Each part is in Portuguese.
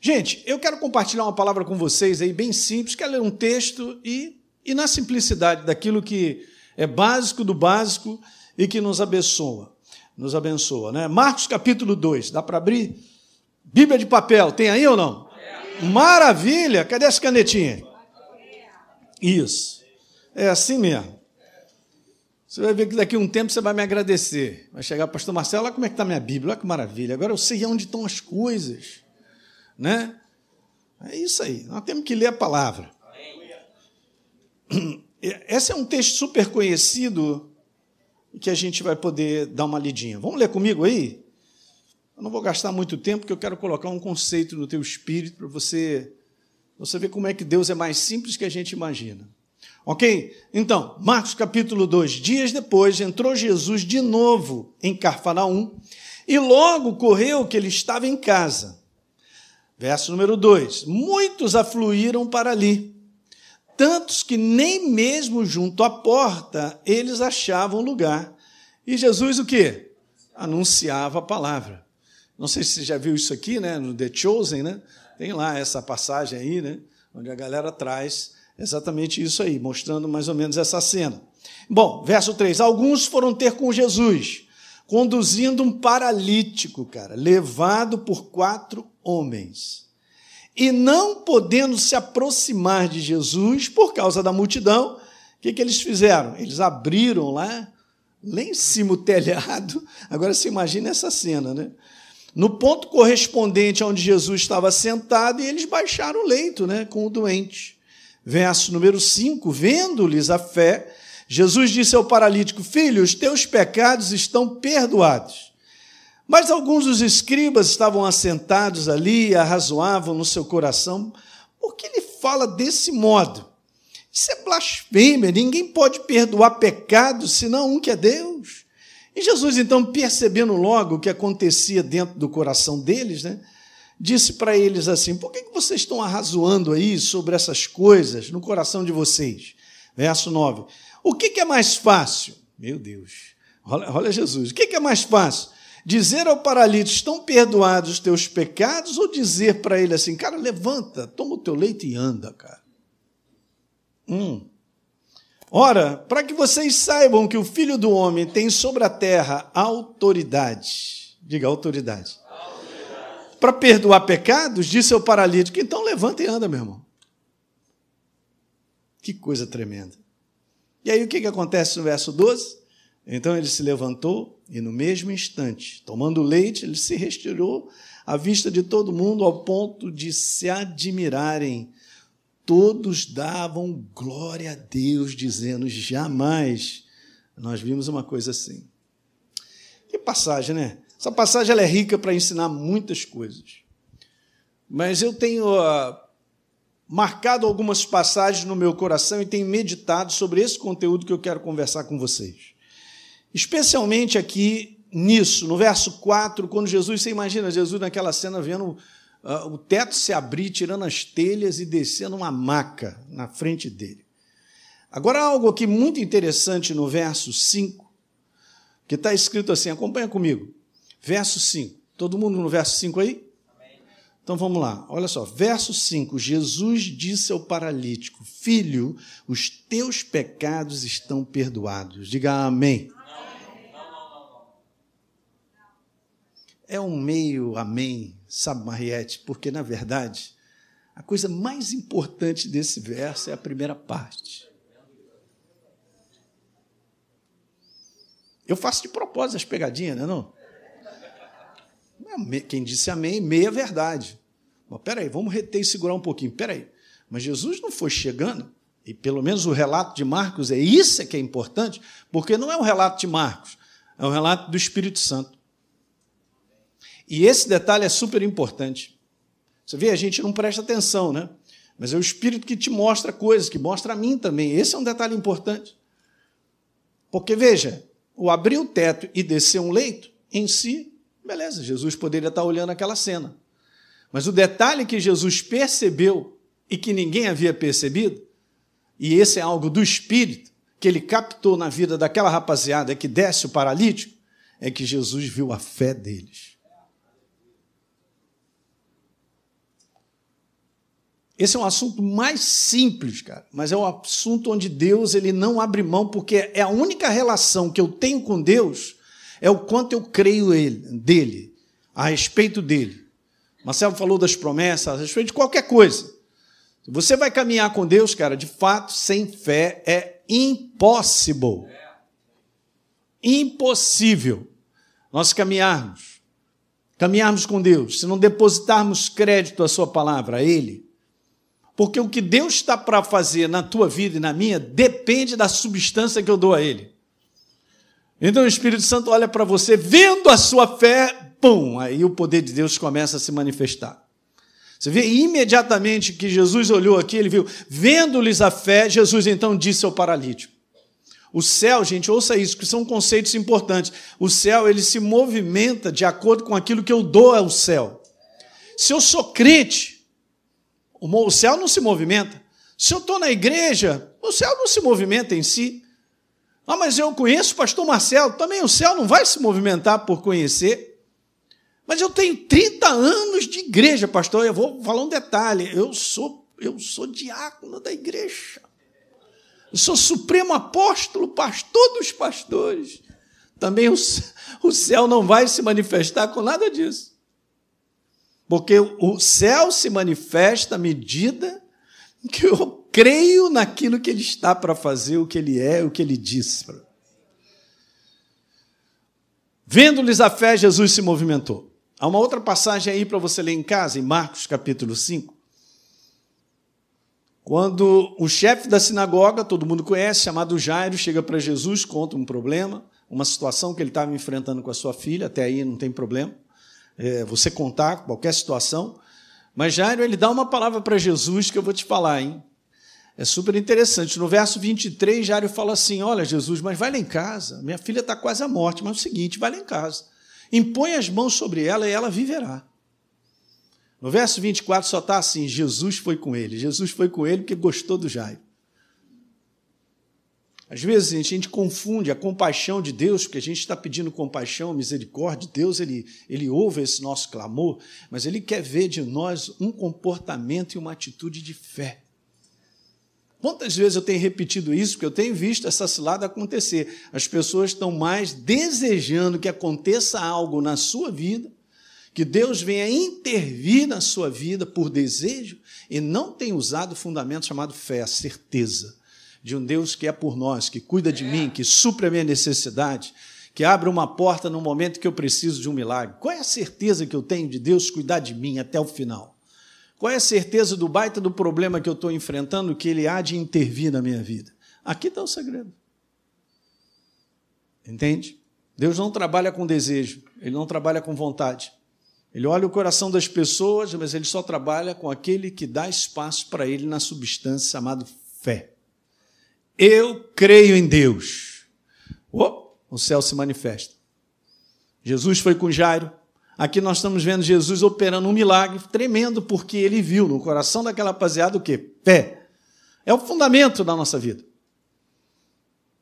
Gente, eu quero compartilhar uma palavra com vocês aí, bem simples, quero ler um texto e, e na simplicidade daquilo que é básico do básico e que nos abençoa. Nos abençoa, né? Marcos capítulo 2, dá para abrir? Bíblia de papel, tem aí ou não? Maravilha! Cadê as canetinhas? Isso. É assim mesmo. Você vai ver que daqui a um tempo você vai me agradecer. Vai chegar, pastor Marcelo, olha como é que está minha Bíblia, olha que maravilha. Agora eu sei onde estão as coisas. Né? É isso aí. Nós temos que ler a palavra. Esse é um texto super conhecido que a gente vai poder dar uma lidinha. Vamos ler comigo aí? Eu não vou gastar muito tempo, porque eu quero colocar um conceito no teu espírito para você, você ver como é que Deus é mais simples que a gente imagina. Ok? Então, Marcos capítulo 2. Dias depois, entrou Jesus de novo em Carfanaum e logo correu que ele estava em casa. Verso número 2: Muitos afluíram para ali, tantos que nem mesmo junto à porta eles achavam lugar. E Jesus o quê? Anunciava a palavra. Não sei se você já viu isso aqui, né, no The Chosen, né? Tem lá essa passagem aí, né, onde a galera traz exatamente isso aí, mostrando mais ou menos essa cena. Bom, verso 3: Alguns foram ter com Jesus, conduzindo um paralítico, cara, levado por quatro homens. E não podendo se aproximar de Jesus por causa da multidão, o que, que eles fizeram? Eles abriram lá, lá em cima o telhado. Agora se imagina essa cena, né? No ponto correspondente aonde Jesus estava sentado, e eles baixaram o leito né, com o doente. Verso número 5: Vendo-lhes a fé, Jesus disse ao paralítico: Filho, os teus pecados estão perdoados. Mas alguns dos escribas estavam assentados ali e arrazoavam no seu coração, por que ele fala desse modo? Isso é blasfêmia, ninguém pode perdoar pecados senão um que é Deus. E Jesus, então, percebendo logo o que acontecia dentro do coração deles, né, disse para eles assim: Por que vocês estão arrazoando aí sobre essas coisas no coração de vocês? Verso 9: O que é mais fácil? Meu Deus, olha, olha Jesus, o que é mais fácil? Dizer ao paralítico, estão perdoados os teus pecados, ou dizer para ele assim, cara, levanta, toma o teu leite e anda, cara. Hum. Ora, para que vocês saibam que o Filho do Homem tem sobre a terra autoridade, diga autoridade, autoridade. para perdoar pecados, disse ao paralítico, então levanta e anda, meu irmão. Que coisa tremenda. E aí o que, que acontece no verso 12? Então ele se levantou e, no mesmo instante, tomando leite, ele se retirou à vista de todo mundo, ao ponto de se admirarem. Todos davam glória a Deus, dizendo: jamais nós vimos uma coisa assim. Que passagem, né? Essa passagem é rica para ensinar muitas coisas. Mas eu tenho uh, marcado algumas passagens no meu coração e tenho meditado sobre esse conteúdo que eu quero conversar com vocês. Especialmente aqui nisso, no verso 4, quando Jesus, você imagina Jesus naquela cena vendo uh, o teto se abrir, tirando as telhas e descendo uma maca na frente dele. Agora, algo aqui muito interessante no verso 5, que está escrito assim, acompanha comigo. Verso 5. Todo mundo no verso 5 aí? Então vamos lá, olha só, verso 5: Jesus disse ao paralítico: Filho, os teus pecados estão perdoados. Diga amém. é um meio amém, sabe, Mariette? Porque, na verdade, a coisa mais importante desse verso é a primeira parte. Eu faço de propósito as pegadinhas, não é não? Quem disse amém, meia verdade. Mas peraí, vamos reter e segurar um pouquinho. Peraí, mas Jesus não foi chegando, e pelo menos o relato de Marcos é isso que é importante, porque não é um relato de Marcos, é um relato do Espírito Santo. E esse detalhe é super importante. Você vê, a gente não presta atenção, né? Mas é o Espírito que te mostra coisas, que mostra a mim também. Esse é um detalhe importante. Porque, veja, o abrir o teto e descer um leito, em si, beleza, Jesus poderia estar olhando aquela cena. Mas o detalhe que Jesus percebeu e que ninguém havia percebido, e esse é algo do Espírito, que ele captou na vida daquela rapaziada que desce o paralítico, é que Jesus viu a fé deles. Esse é um assunto mais simples, cara, mas é um assunto onde Deus ele não abre mão, porque é a única relação que eu tenho com Deus é o quanto eu creio ele, dele, a respeito dele. Marcelo falou das promessas, a respeito de qualquer coisa. Você vai caminhar com Deus, cara, de fato, sem fé é impossível. Impossível nós caminharmos, caminharmos com Deus, se não depositarmos crédito à Sua palavra, a Ele. Porque o que Deus está para fazer na tua vida e na minha depende da substância que eu dou a Ele. Então o Espírito Santo olha para você, vendo a sua fé, pum, aí o poder de Deus começa a se manifestar. Você vê imediatamente que Jesus olhou aqui, ele viu, vendo-lhes a fé, Jesus então disse ao paralítico. O céu, gente, ouça isso, que são conceitos importantes. O céu, ele se movimenta de acordo com aquilo que eu dou ao céu. Se eu sou crente, o céu não se movimenta. Se eu estou na igreja, o céu não se movimenta em si. Ah, mas eu conheço o pastor Marcelo. Também o céu não vai se movimentar por conhecer. Mas eu tenho 30 anos de igreja, pastor. Eu vou falar um detalhe. Eu sou, eu sou diácono da igreja. Eu sou supremo apóstolo, pastor dos pastores. Também o, o céu não vai se manifestar com nada disso. Porque o céu se manifesta à medida que eu creio naquilo que ele está para fazer, o que ele é, o que ele disse. Vendo-lhes a fé, Jesus se movimentou. Há uma outra passagem aí para você ler em casa, em Marcos capítulo 5. Quando o chefe da sinagoga, todo mundo conhece, chamado Jairo, chega para Jesus, conta um problema, uma situação que ele estava enfrentando com a sua filha, até aí não tem problema, é, você contar qualquer situação. Mas Jairo, ele dá uma palavra para Jesus que eu vou te falar, hein? É super interessante. No verso 23, Jário fala assim: Olha, Jesus, mas vai lá em casa. Minha filha está quase à morte, mas é o seguinte: vai lá em casa. Impõe as mãos sobre ela e ela viverá. No verso 24 só está assim: Jesus foi com ele. Jesus foi com ele porque gostou do Jairo. Às vezes a gente confunde a compaixão de Deus, porque a gente está pedindo compaixão, misericórdia. Deus ele, ele ouve esse nosso clamor, mas ele quer ver de nós um comportamento e uma atitude de fé. Quantas vezes eu tenho repetido isso, porque eu tenho visto essa cilada acontecer. As pessoas estão mais desejando que aconteça algo na sua vida, que Deus venha intervir na sua vida por desejo, e não tem usado o fundamento chamado fé, a certeza de um Deus que é por nós, que cuida de mim, que supre a minha necessidade, que abre uma porta no momento que eu preciso de um milagre. Qual é a certeza que eu tenho de Deus cuidar de mim até o final? Qual é a certeza do baita do problema que eu estou enfrentando que ele há de intervir na minha vida? Aqui está o segredo. Entende? Deus não trabalha com desejo, ele não trabalha com vontade. Ele olha o coração das pessoas, mas ele só trabalha com aquele que dá espaço para ele na substância chamada fé. Eu creio em Deus. Oh, o céu se manifesta. Jesus foi com Jairo, Aqui nós estamos vendo Jesus operando um milagre tremendo, porque ele viu no coração daquela rapaziada o quê? Fé. É o fundamento da nossa vida.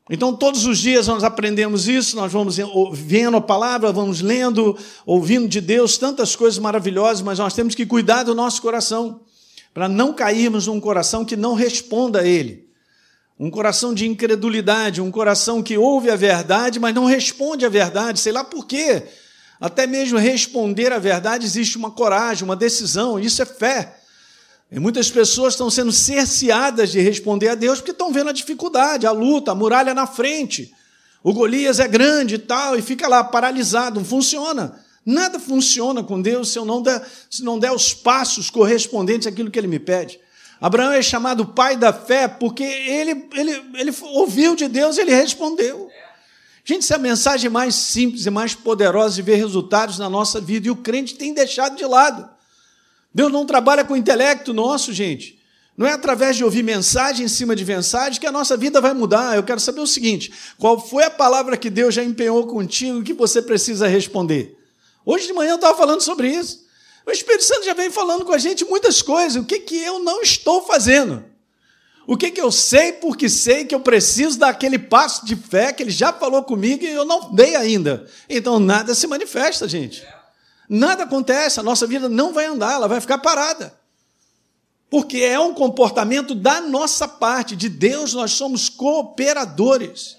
Então, todos os dias nós aprendemos isso, nós vamos vendo a palavra, vamos lendo, ouvindo de Deus tantas coisas maravilhosas, mas nós temos que cuidar do nosso coração, para não cairmos num coração que não responda a Ele. Um coração de incredulidade, um coração que ouve a verdade, mas não responde à verdade, sei lá por quê. Até mesmo responder à verdade existe uma coragem, uma decisão, isso é fé. E muitas pessoas estão sendo cerceadas de responder a Deus porque estão vendo a dificuldade, a luta, a muralha na frente. O Golias é grande e tal, e fica lá paralisado, não funciona. Nada funciona com Deus se eu não der, se não der os passos correspondentes àquilo que ele me pede. Abraão é chamado pai da fé porque ele, ele, ele ouviu de Deus e ele respondeu. Gente, isso é a mensagem mais simples e mais poderosa de ver resultados na nossa vida, e o crente tem deixado de lado. Deus não trabalha com o intelecto nosso, gente. Não é através de ouvir mensagem em cima de mensagem que a nossa vida vai mudar. Eu quero saber o seguinte: qual foi a palavra que Deus já empenhou contigo que você precisa responder? Hoje de manhã eu estava falando sobre isso. O Espírito Santo já vem falando com a gente muitas coisas. O que, que eu não estou fazendo? O que, que eu sei porque sei que eu preciso daquele passo de fé que ele já falou comigo e eu não dei ainda. Então nada se manifesta, gente. Nada acontece, a nossa vida não vai andar, ela vai ficar parada. Porque é um comportamento da nossa parte, de Deus nós somos cooperadores.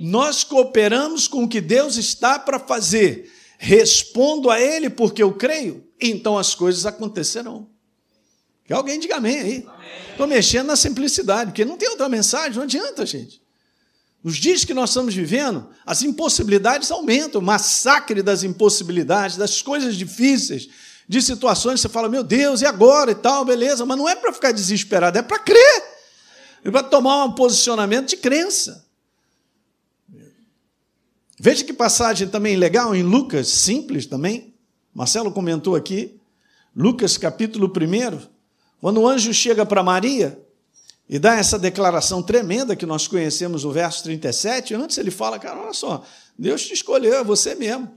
Nós cooperamos com o que Deus está para fazer. Respondo a Ele porque eu creio, então as coisas acontecerão. Que alguém diga amém aí. Estou mexendo na simplicidade, porque não tem outra mensagem, não adianta, gente. Nos dias que nós estamos vivendo, as impossibilidades aumentam, o massacre das impossibilidades, das coisas difíceis, de situações que você fala, meu Deus, e agora e tal, beleza, mas não é para ficar desesperado, é para crer, é para tomar um posicionamento de crença. Veja que passagem também legal em Lucas, simples também. Marcelo comentou aqui, Lucas capítulo 1, quando o anjo chega para Maria e dá essa declaração tremenda que nós conhecemos no verso 37, antes ele fala, cara, olha só, Deus te escolheu, é você mesmo.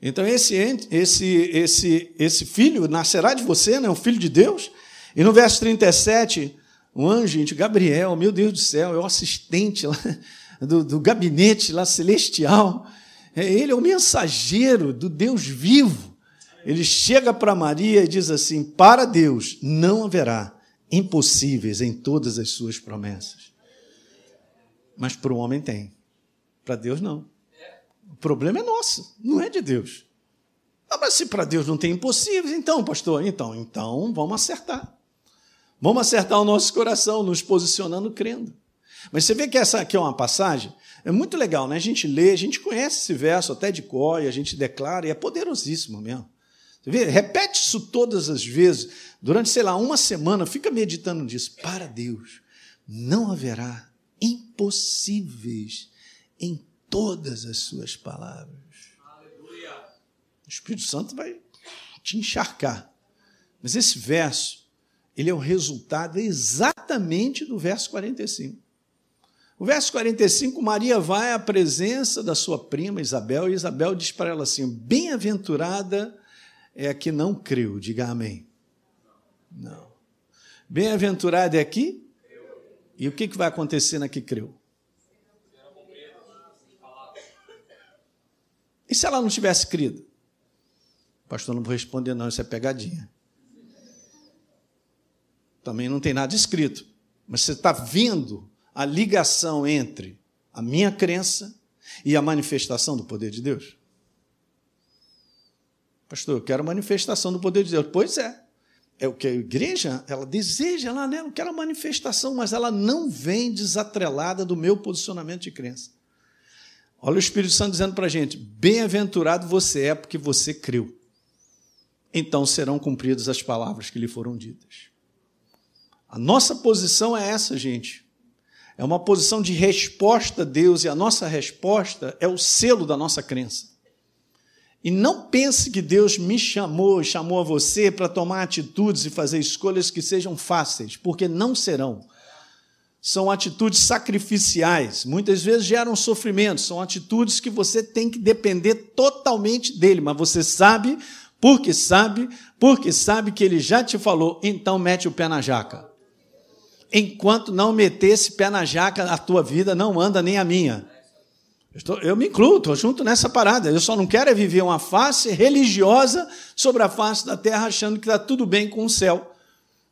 Então esse esse esse esse filho nascerá de você, né, um filho de Deus. E no verso 37, o anjo, gente, Gabriel, meu Deus do céu, é o assistente lá do, do gabinete lá celestial. É, ele é o mensageiro do Deus vivo. Ele chega para Maria e diz assim: Para Deus não haverá impossíveis em todas as suas promessas. Mas para o homem tem, para Deus não. O problema é nosso, não é de Deus. Ah, mas se para Deus não tem impossíveis, então, pastor, então, então vamos acertar. Vamos acertar o nosso coração, nos posicionando crendo. Mas você vê que essa aqui é uma passagem, é muito legal, né? A gente lê, a gente conhece esse verso até de cor, e a gente declara, e é poderosíssimo mesmo. Vê? Repete isso todas as vezes, durante, sei lá, uma semana, fica meditando nisso. Para Deus, não haverá impossíveis em todas as suas palavras. Aleluia. O Espírito Santo vai te encharcar. Mas esse verso, ele é o resultado exatamente do verso 45. O verso 45, Maria vai à presença da sua prima Isabel, e Isabel diz para ela assim: Bem-aventurada é a que não creu, diga amém. Não. Bem-aventurada é aqui? E o que vai acontecer na que creu? E se ela não tivesse crido? Pastor, não vou responder, não, isso é pegadinha. Também não tem nada escrito. Mas você está vendo a ligação entre a minha crença e a manifestação do poder de Deus? Pastor, eu quero manifestação do poder de Deus. Pois é. É o que a igreja, ela deseja lá, né? Eu quero a manifestação, mas ela não vem desatrelada do meu posicionamento de crença. Olha o Espírito Santo dizendo para a gente: bem-aventurado você é porque você creu. Então serão cumpridas as palavras que lhe foram ditas. A nossa posição é essa, gente. É uma posição de resposta a Deus, e a nossa resposta é o selo da nossa crença. E não pense que Deus me chamou, chamou a você para tomar atitudes e fazer escolhas que sejam fáceis, porque não serão são atitudes sacrificiais, muitas vezes geram sofrimento, são atitudes que você tem que depender totalmente dele, mas você sabe, porque sabe, porque sabe que ele já te falou, então mete o pé na jaca. Enquanto não meter esse pé na jaca, a tua vida não anda nem a minha. Estou, eu me incluo, estou junto nessa parada. Eu só não quero é viver uma face religiosa sobre a face da terra, achando que está tudo bem com o céu.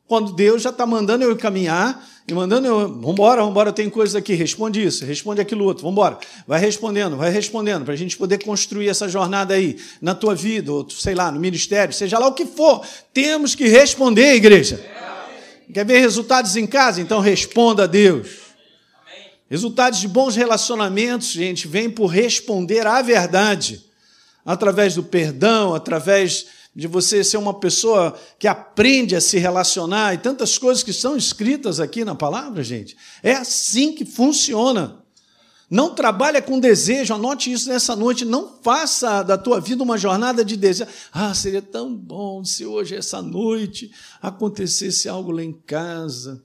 Quando Deus já está mandando eu caminhar e mandando eu, vambora, vambora, tem coisas aqui, responde isso, responde aquilo outro, vambora. Vai respondendo, vai respondendo, para a gente poder construir essa jornada aí, na tua vida, ou sei lá, no ministério, seja lá o que for, temos que responder, igreja. Quer ver resultados em casa? Então responda a Deus. Resultados de bons relacionamentos, gente, vêm por responder à verdade, através do perdão, através de você ser uma pessoa que aprende a se relacionar e tantas coisas que são escritas aqui na palavra, gente. É assim que funciona. Não trabalha com desejo, anote isso nessa noite. Não faça da tua vida uma jornada de desejo. Ah, seria tão bom se hoje, essa noite, acontecesse algo lá em casa.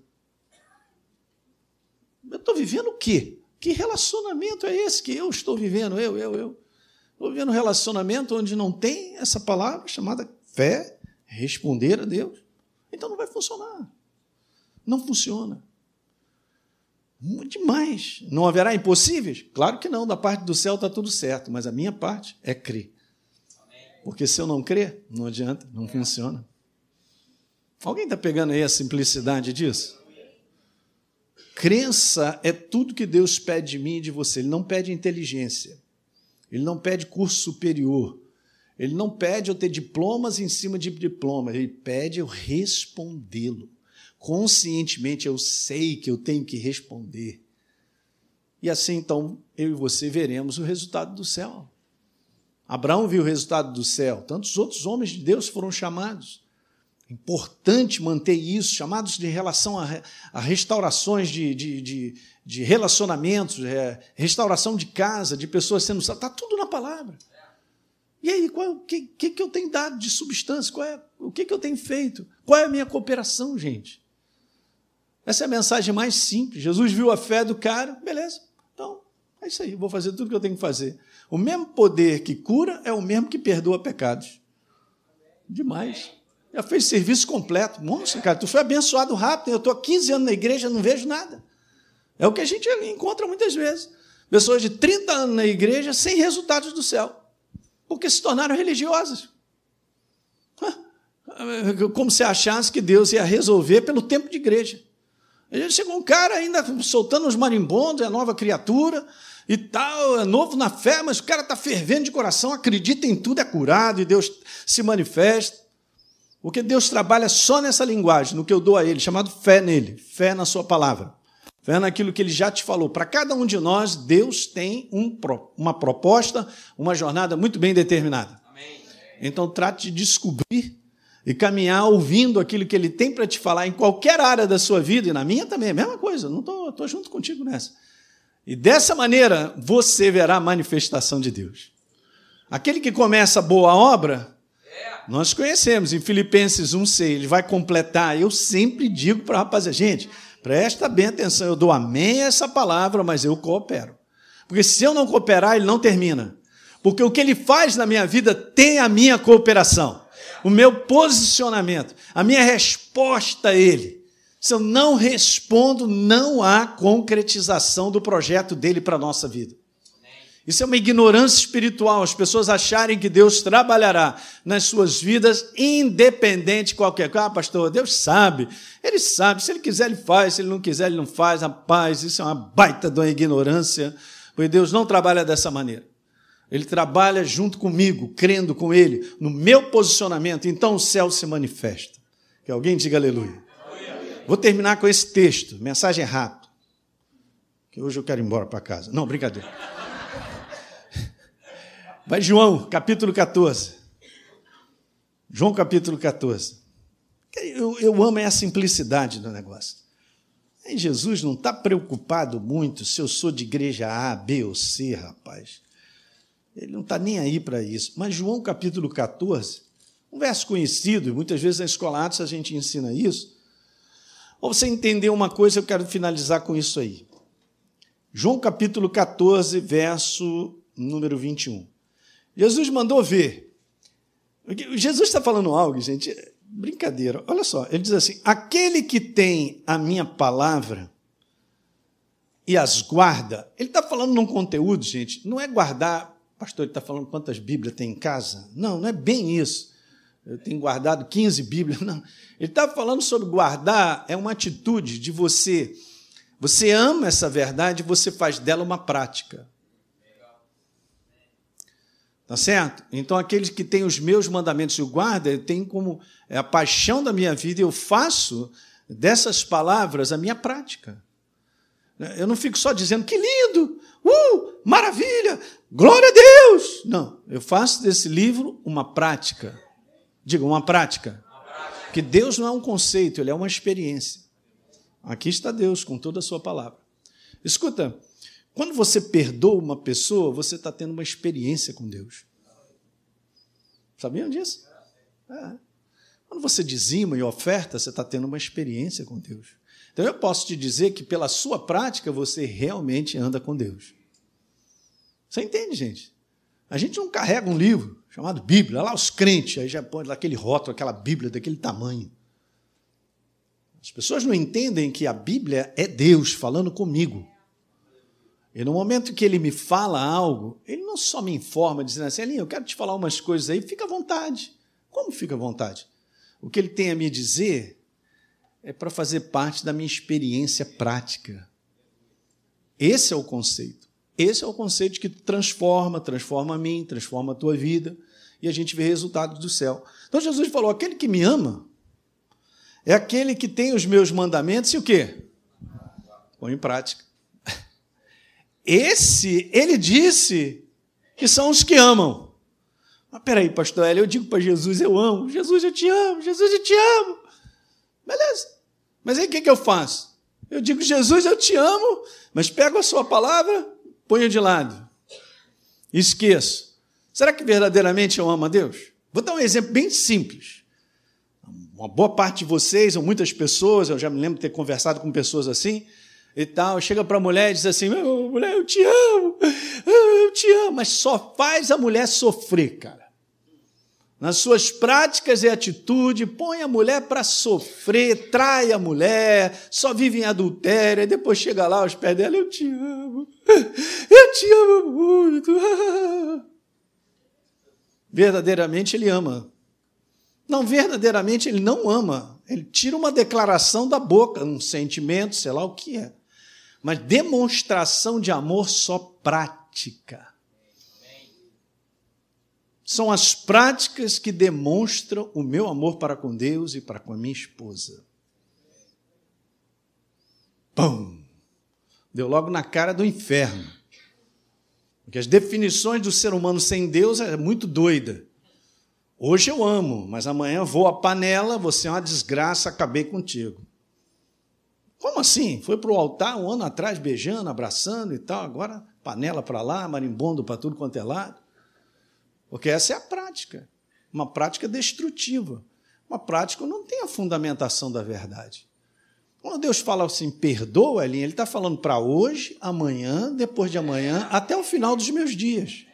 Eu estou vivendo o quê? Que relacionamento é esse que eu estou vivendo? Eu, eu, eu. Estou vivendo um relacionamento onde não tem essa palavra chamada fé, responder a Deus. Então não vai funcionar. Não funciona. Demais. Não haverá impossíveis? Claro que não. Da parte do céu está tudo certo, mas a minha parte é crer. Porque se eu não crer, não adianta, não funciona. Alguém está pegando aí a simplicidade disso? Crença é tudo que Deus pede de mim e de você. Ele não pede inteligência. Ele não pede curso superior. Ele não pede eu ter diplomas em cima de diploma. Ele pede eu respondê-lo. Conscientemente eu sei que eu tenho que responder. E assim então eu e você veremos o resultado do céu. Abraão viu o resultado do céu, tantos outros homens de Deus foram chamados. Importante manter isso, chamados de relação a, a restaurações de, de, de, de relacionamentos, é, restauração de casa, de pessoas sendo está tudo na palavra. E aí, qual, o que, que, que eu tenho dado de substância? Qual é, o que, que eu tenho feito? Qual é a minha cooperação, gente? Essa é a mensagem mais simples. Jesus viu a fé do cara, beleza. Então, é isso aí, vou fazer tudo que eu tenho que fazer. O mesmo poder que cura é o mesmo que perdoa pecados. Demais. Já fez serviço completo. Nossa, cara, tu foi abençoado rápido. Eu estou há 15 anos na igreja, não vejo nada. É o que a gente encontra muitas vezes. Pessoas de 30 anos na igreja sem resultados do céu, porque se tornaram religiosas. Como se achasse que Deus ia resolver pelo tempo de igreja. Chegou um cara ainda soltando os marimbondos, é nova criatura e tal, é novo na fé, mas o cara está fervendo de coração, acredita em tudo, é curado e Deus se manifesta. Porque Deus trabalha só nessa linguagem, no que eu dou a Ele, chamado fé nele, fé na Sua palavra, fé naquilo que Ele já te falou. Para cada um de nós, Deus tem um, uma proposta, uma jornada muito bem determinada. Amém. Então, trate de descobrir e caminhar ouvindo aquilo que ele tem para te falar em qualquer área da sua vida, e na minha também, é a mesma coisa, não estou junto contigo nessa. E dessa maneira você verá a manifestação de Deus. Aquele que começa a boa obra, nós conhecemos, em Filipenses 1,6, ele vai completar. Eu sempre digo para a rapaziada, gente, presta bem atenção, eu dou amém a essa palavra, mas eu coopero. Porque se eu não cooperar, ele não termina. Porque o que ele faz na minha vida tem a minha cooperação o meu posicionamento, a minha resposta a ele. Se eu não respondo, não há concretização do projeto dele para a nossa vida. Isso é uma ignorância espiritual, as pessoas acharem que Deus trabalhará nas suas vidas independente de qualquer coisa. Ah, pastor, Deus sabe, Ele sabe, se Ele quiser, Ele faz, se Ele não quiser, Ele não faz. Rapaz, isso é uma baita de uma ignorância, porque Deus não trabalha dessa maneira. Ele trabalha junto comigo, crendo com Ele, no meu posicionamento, então o céu se manifesta. Que alguém diga aleluia. Vou terminar com esse texto, mensagem rápida. Que hoje eu quero ir embora para casa. Não, brincadeira. Vai João, capítulo 14. João, capítulo 14. Eu, eu amo a simplicidade do negócio. Jesus não está preocupado muito se eu sou de igreja A, B ou C, rapaz. Ele não está nem aí para isso. Mas João capítulo 14, um verso conhecido, e muitas vezes na escola Atos a gente ensina isso. Ou você entender uma coisa, eu quero finalizar com isso aí. João capítulo 14, verso número 21. Jesus mandou ver. Jesus está falando algo, gente, brincadeira. Olha só, ele diz assim: aquele que tem a minha palavra e as guarda, ele está falando num conteúdo, gente, não é guardar pastor, ele está falando quantas Bíblias tem em casa? Não, não é bem isso. Eu tenho guardado 15 Bíblias. Não. Ele está falando sobre guardar, é uma atitude de você. Você ama essa verdade, você faz dela uma prática. Tá certo? Então, aqueles que têm os meus mandamentos e o guarda, tem como é a paixão da minha vida, eu faço dessas palavras a minha prática. Eu não fico só dizendo que lindo, uh, maravilha, glória a Deus. Não, eu faço desse livro uma prática. Diga, uma prática. Que Deus não é um conceito, ele é uma experiência. Aqui está Deus com toda a sua palavra. Escuta, quando você perdoa uma pessoa, você está tendo uma experiência com Deus. Sabiam disso? É. Quando você dizima e oferta, você está tendo uma experiência com Deus. Então eu posso te dizer que pela sua prática você realmente anda com Deus. Você entende, gente? A gente não carrega um livro chamado Bíblia, lá os crentes, aí já põe aquele rótulo, aquela Bíblia daquele tamanho. As pessoas não entendem que a Bíblia é Deus falando comigo. E no momento que ele me fala algo, ele não só me informa, dizendo assim, Alinha, eu quero te falar umas coisas aí, fica à vontade. Como fica à vontade? o que ele tem a me dizer é para fazer parte da minha experiência prática. Esse é o conceito. Esse é o conceito que transforma, transforma a mim, transforma a tua vida, e a gente vê resultados do céu. Então Jesus falou: aquele que me ama é aquele que tem os meus mandamentos e o quê? Põe em prática. Esse, ele disse que são os que amam. Mas peraí, pastor Hélio, eu digo para Jesus, eu amo. Jesus, eu te amo. Jesus, eu te amo. Beleza. Mas aí o que, que eu faço? Eu digo, Jesus, eu te amo, mas pego a sua palavra, ponho de lado. Esqueço. Será que verdadeiramente eu amo a Deus? Vou dar um exemplo bem simples. Uma boa parte de vocês, ou muitas pessoas, eu já me lembro de ter conversado com pessoas assim, e tal, chega para a mulher e diz assim: mulher, eu te amo, eu te amo, mas só faz a mulher sofrer, cara. Nas suas práticas e atitude, põe a mulher para sofrer, trai a mulher, só vive em adultério, e depois chega lá aos pés dela: eu te amo, eu te amo muito. Verdadeiramente ele ama. Não, verdadeiramente ele não ama. Ele tira uma declaração da boca, um sentimento, sei lá o que é mas demonstração de amor só prática. São as práticas que demonstram o meu amor para com Deus e para com a minha esposa. Pum! Deu logo na cara do inferno. Porque as definições do ser humano sem Deus é muito doida. Hoje eu amo, mas amanhã vou à panela, você é uma desgraça, acabei contigo. Como assim? Foi para o altar um ano atrás, beijando, abraçando e tal, agora panela para lá, marimbondo para tudo quanto é lado. Porque essa é a prática, uma prática destrutiva. Uma prática que não tem a fundamentação da verdade. Quando Deus fala assim, perdoa, Ele está falando para hoje, amanhã, depois de amanhã, até o final dos meus dias.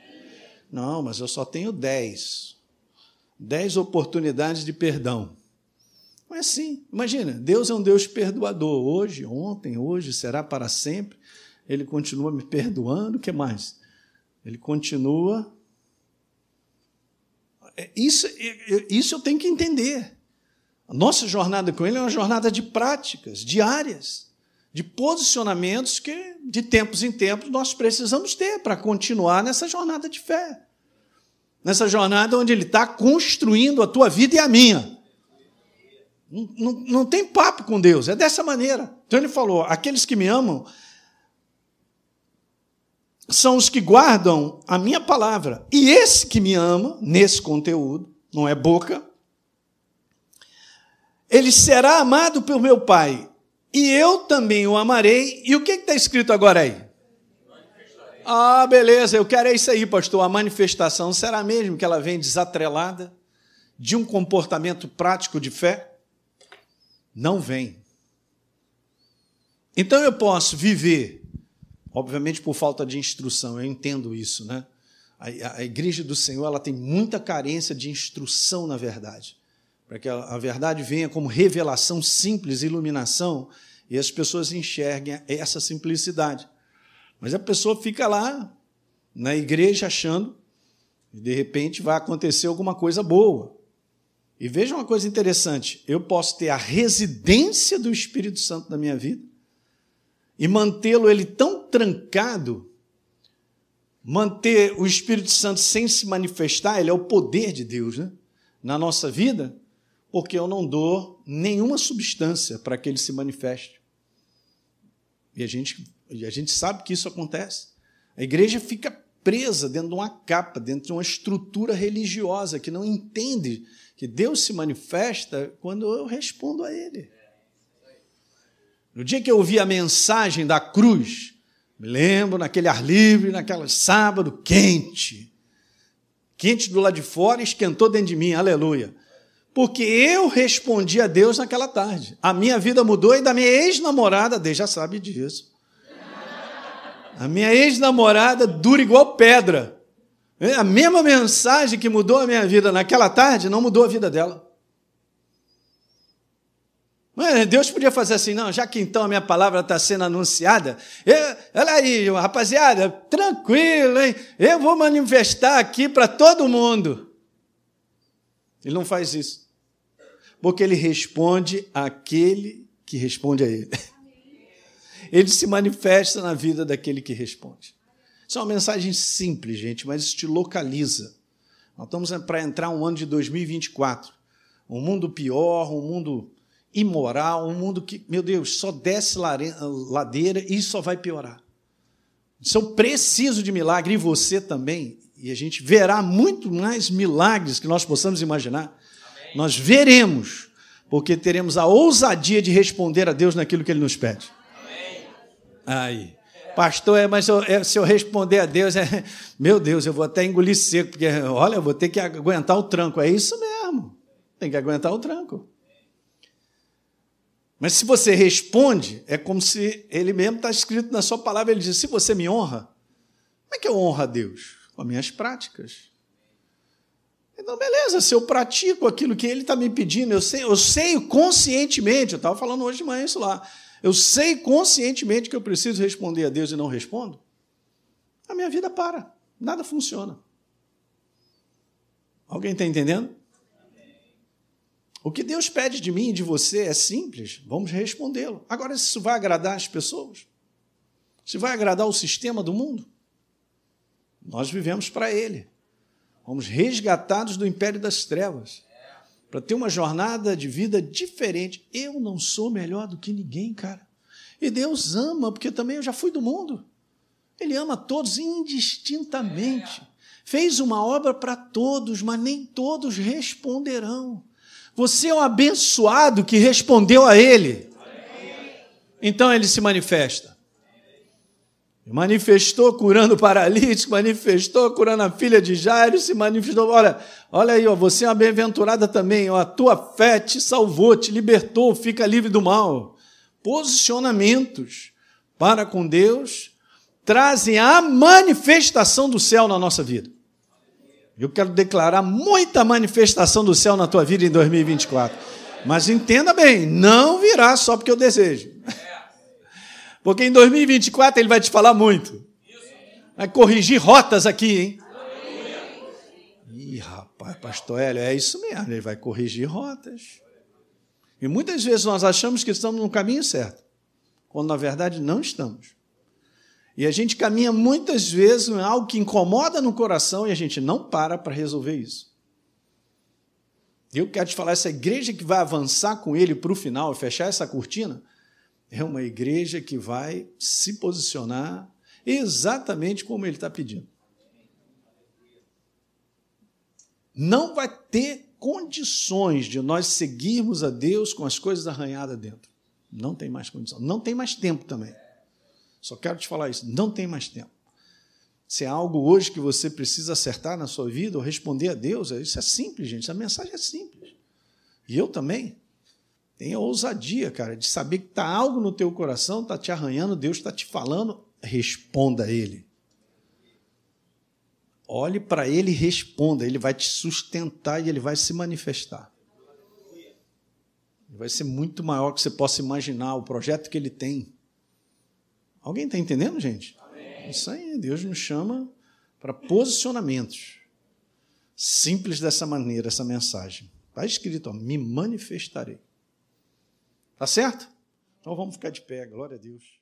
Não, mas eu só tenho dez. Dez oportunidades de perdão. Mas sim, imagina, Deus é um Deus perdoador. Hoje, ontem, hoje, será para sempre. Ele continua me perdoando. O que mais? Ele continua. É, isso, isso eu tenho que entender. A nossa jornada com Ele é uma jornada de práticas diárias, de posicionamentos que, de tempos em tempos, nós precisamos ter para continuar nessa jornada de fé. Nessa jornada onde Ele está construindo a tua vida e a minha. Não, não, não tem papo com Deus, é dessa maneira. Então ele falou: aqueles que me amam são os que guardam a minha palavra. E esse que me ama, nesse conteúdo, não é boca, ele será amado pelo meu Pai. E eu também o amarei. E o que está escrito agora aí? Ah, beleza, eu quero é isso aí, pastor. A manifestação será mesmo que ela vem desatrelada de um comportamento prático de fé? Não vem. Então eu posso viver, obviamente por falta de instrução, eu entendo isso, né? A, a igreja do Senhor ela tem muita carência de instrução na verdade, para que a, a verdade venha como revelação simples, iluminação, e as pessoas enxerguem essa simplicidade. Mas a pessoa fica lá na igreja achando que de repente vai acontecer alguma coisa boa. E veja uma coisa interessante: eu posso ter a residência do Espírito Santo na minha vida e mantê-lo ele tão trancado, manter o Espírito Santo sem se manifestar, ele é o poder de Deus né? na nossa vida, porque eu não dou nenhuma substância para que ele se manifeste. E a gente, a gente sabe que isso acontece. A igreja fica presa dentro de uma capa, dentro de uma estrutura religiosa que não entende que Deus se manifesta quando eu respondo a Ele. No dia que eu ouvi a mensagem da cruz, me lembro naquele ar livre, naquele sábado quente, quente do lado de fora, esquentou dentro de mim, aleluia. Porque eu respondi a Deus naquela tarde. A minha vida mudou e da minha ex-namorada, Deus já sabe disso. A minha ex-namorada dura igual pedra. É, a mesma mensagem que mudou a minha vida naquela tarde não mudou a vida dela. Deus podia fazer assim, não, já que então a minha palavra está sendo anunciada, eu, olha aí, rapaziada, tranquilo, hein? Eu vou manifestar aqui para todo mundo. Ele não faz isso. Porque ele responde àquele que responde a ele. Ele se manifesta na vida daquele que responde. Isso é uma mensagem simples, gente, mas isso te localiza. Nós estamos para entrar um ano de 2024. Um mundo pior, um mundo imoral, um mundo que, meu Deus, só desce ladeira e só vai piorar. Se eu preciso de milagre e você também, e a gente verá muito mais milagres que nós possamos imaginar, Amém. nós veremos, porque teremos a ousadia de responder a Deus naquilo que Ele nos pede. Amém. Aí. Pastor, é, mas eu, é, se eu responder a Deus, é, meu Deus, eu vou até engolir seco, porque, olha, eu vou ter que aguentar o tranco. É isso mesmo. Tem que aguentar o tranco. Mas se você responde, é como se ele mesmo está escrito na sua palavra, ele diz: se você me honra, como é que eu honro a Deus? Com as minhas práticas. Então, beleza, se eu pratico aquilo que ele está me pedindo, eu sei, eu sei conscientemente, eu estava falando hoje de manhã isso lá, eu sei conscientemente que eu preciso responder a Deus e não respondo, a minha vida para, nada funciona. Alguém está entendendo? O que Deus pede de mim e de você é simples, vamos respondê-lo. Agora, isso vai agradar as pessoas? Se vai agradar o sistema do mundo? Nós vivemos para Ele. Fomos resgatados do império das trevas para ter uma jornada de vida diferente. Eu não sou melhor do que ninguém, cara. E Deus ama, porque também eu já fui do mundo. Ele ama todos indistintamente. Fez uma obra para todos, mas nem todos responderão. Você é um abençoado que respondeu a Ele. Então ele se manifesta. Manifestou curando o paralítico, manifestou curando a filha de Jairo, se manifestou. Olha, olha aí, ó, você é uma bem-aventurada também. Ó, a tua fé te salvou, te libertou, fica livre do mal. Posicionamentos para com Deus trazem a manifestação do céu na nossa vida. Eu quero declarar muita manifestação do céu na tua vida em 2024. Mas entenda bem, não virá só porque eu desejo. Porque em 2024 ele vai te falar muito. Vai corrigir rotas aqui, hein? Ih, rapaz, pastor Hélio, é isso mesmo, ele vai corrigir rotas. E muitas vezes nós achamos que estamos no caminho certo, quando na verdade não estamos. E a gente caminha muitas vezes em algo que incomoda no coração e a gente não para para resolver isso. Eu quero te falar, essa igreja que vai avançar com ele para o final e fechar essa cortina, é uma igreja que vai se posicionar exatamente como ele está pedindo. Não vai ter condições de nós seguirmos a Deus com as coisas arranhadas dentro. Não tem mais condição. Não tem mais tempo também. Só quero te falar isso, não tem mais tempo. Se é algo hoje que você precisa acertar na sua vida ou responder a Deus, isso é simples, gente. A mensagem é simples. E eu também. Tenha ousadia, cara, de saber que está algo no teu coração, está te arranhando, Deus está te falando, responda a Ele. Olhe para Ele e responda. Ele vai te sustentar e Ele vai se manifestar. Vai ser muito maior que você possa imaginar o projeto que Ele tem. Alguém está entendendo, gente? Amém. Isso aí, Deus nos chama para posicionamentos. Simples dessa maneira, essa mensagem. Está escrito, ó, me manifestarei. Tá certo? Então vamos ficar de pé, glória a Deus.